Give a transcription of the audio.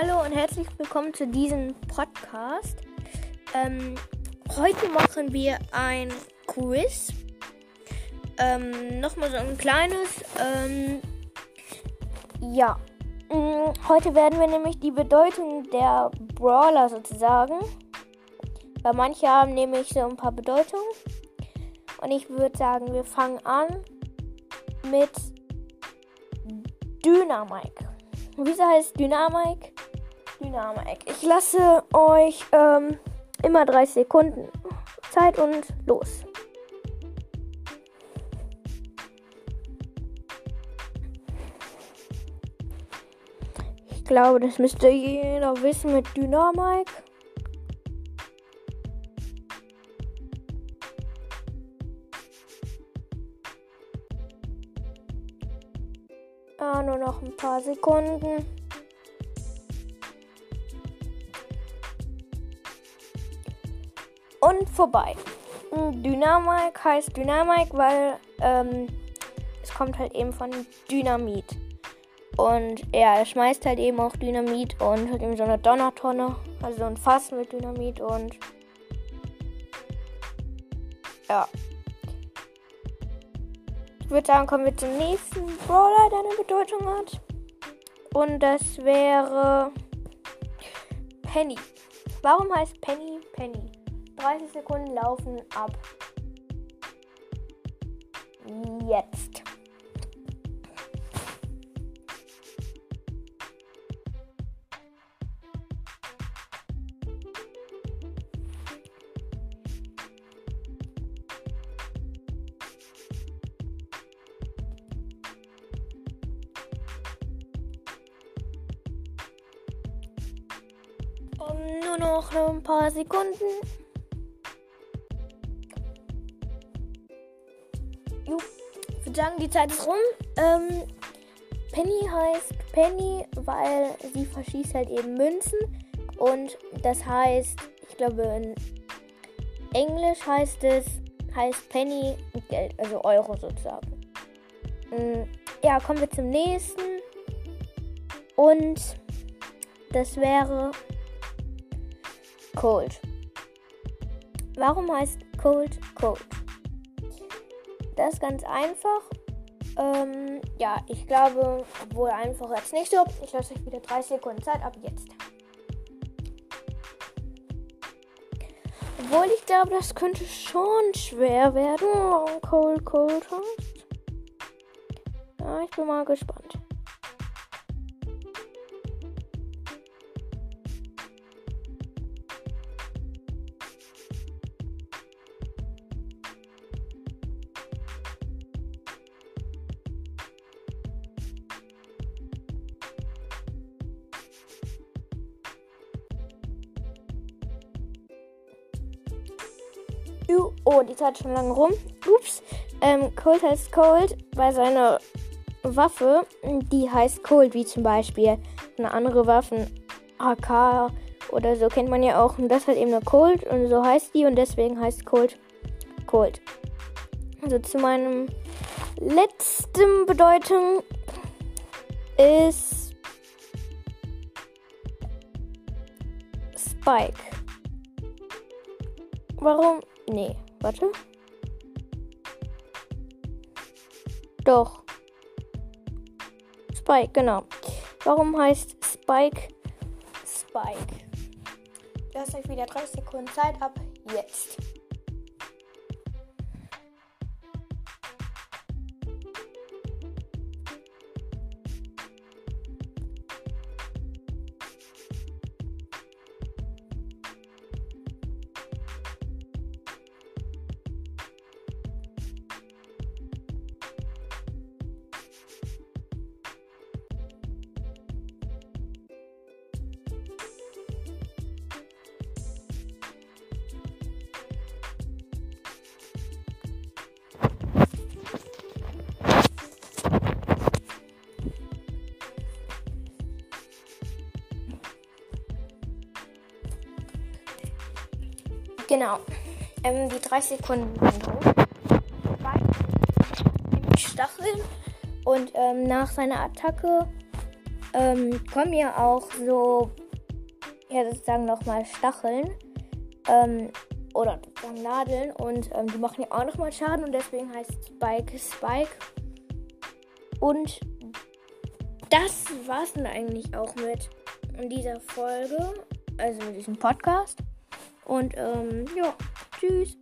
Hallo und herzlich willkommen zu diesem Podcast. Ähm, heute machen wir ein Quiz. Ähm, Nochmal so ein kleines. Ähm, ja. Mm, Heute werden wir nämlich die Bedeutung der Brawler sozusagen. Weil manche haben nämlich so ein paar Bedeutungen. Und ich würde sagen, wir fangen an mit Dynamike. Wieso heißt Dynamik? Dynamik. Ich lasse euch ähm, immer 30 Sekunden Zeit und los. Ich glaube, das müsste jeder wissen mit Dynamik. Ah, nur noch ein paar Sekunden. Und vorbei. Dynamik heißt Dynamik, weil ähm, es kommt halt eben von Dynamit. Und er schmeißt halt eben auch Dynamit und hat eben so eine Donnertonne, also so ein Fass mit Dynamit und ja. Ich würde sagen, kommen wir zum nächsten Brawler, der eine Bedeutung hat. Und das wäre Penny. Warum heißt Penny Penny? 30 Sekunden laufen ab. Jetzt. Nur noch ein paar Sekunden. Jo, ich würde sagen, die Zeit ist rum. Ähm, Penny heißt Penny, weil sie verschießt halt eben Münzen. Und das heißt, ich glaube, in Englisch heißt es, heißt Penny Geld, also Euro sozusagen. Mm, Ja, kommen wir zum nächsten. Und das wäre Cold. Warum heißt Cold Cold? Das ist ganz einfach. Ähm, ja, ich glaube, wohl einfach jetzt nicht so. Ich lasse euch wieder 30 Sekunden Zeit ab jetzt. Obwohl ich glaube, das könnte schon schwer werden. Cold Cold heißt. Ja, ich bin mal gespannt. Oh, die Zeit schon lange rum. Ups. Ähm, Cold heißt Cold, weil seine Waffe, die heißt Cold, wie zum Beispiel eine andere Waffe, AK oder so kennt man ja auch. Und das hat eben eine Cold und so heißt die und deswegen heißt Cold Cold. Also zu meinem letzten Bedeutung ist Spike. Warum? Nee, warte. Doch. Spike, genau. Warum heißt Spike Spike? Lasst euch wieder 30 Sekunden Zeit ab. Jetzt. Genau. Ähm, die 30 Sekunden. Mit Stacheln. Und ähm, nach seiner Attacke ähm, kommen ja auch so, ja, sozusagen nochmal Stacheln. Ähm, oder sozusagen Nadeln und ähm, die machen ja auch nochmal Schaden und deswegen heißt Spike Spike. Und das war's dann eigentlich auch mit dieser Folge, also mit diesem Podcast. Und ähm, ja, tschüss.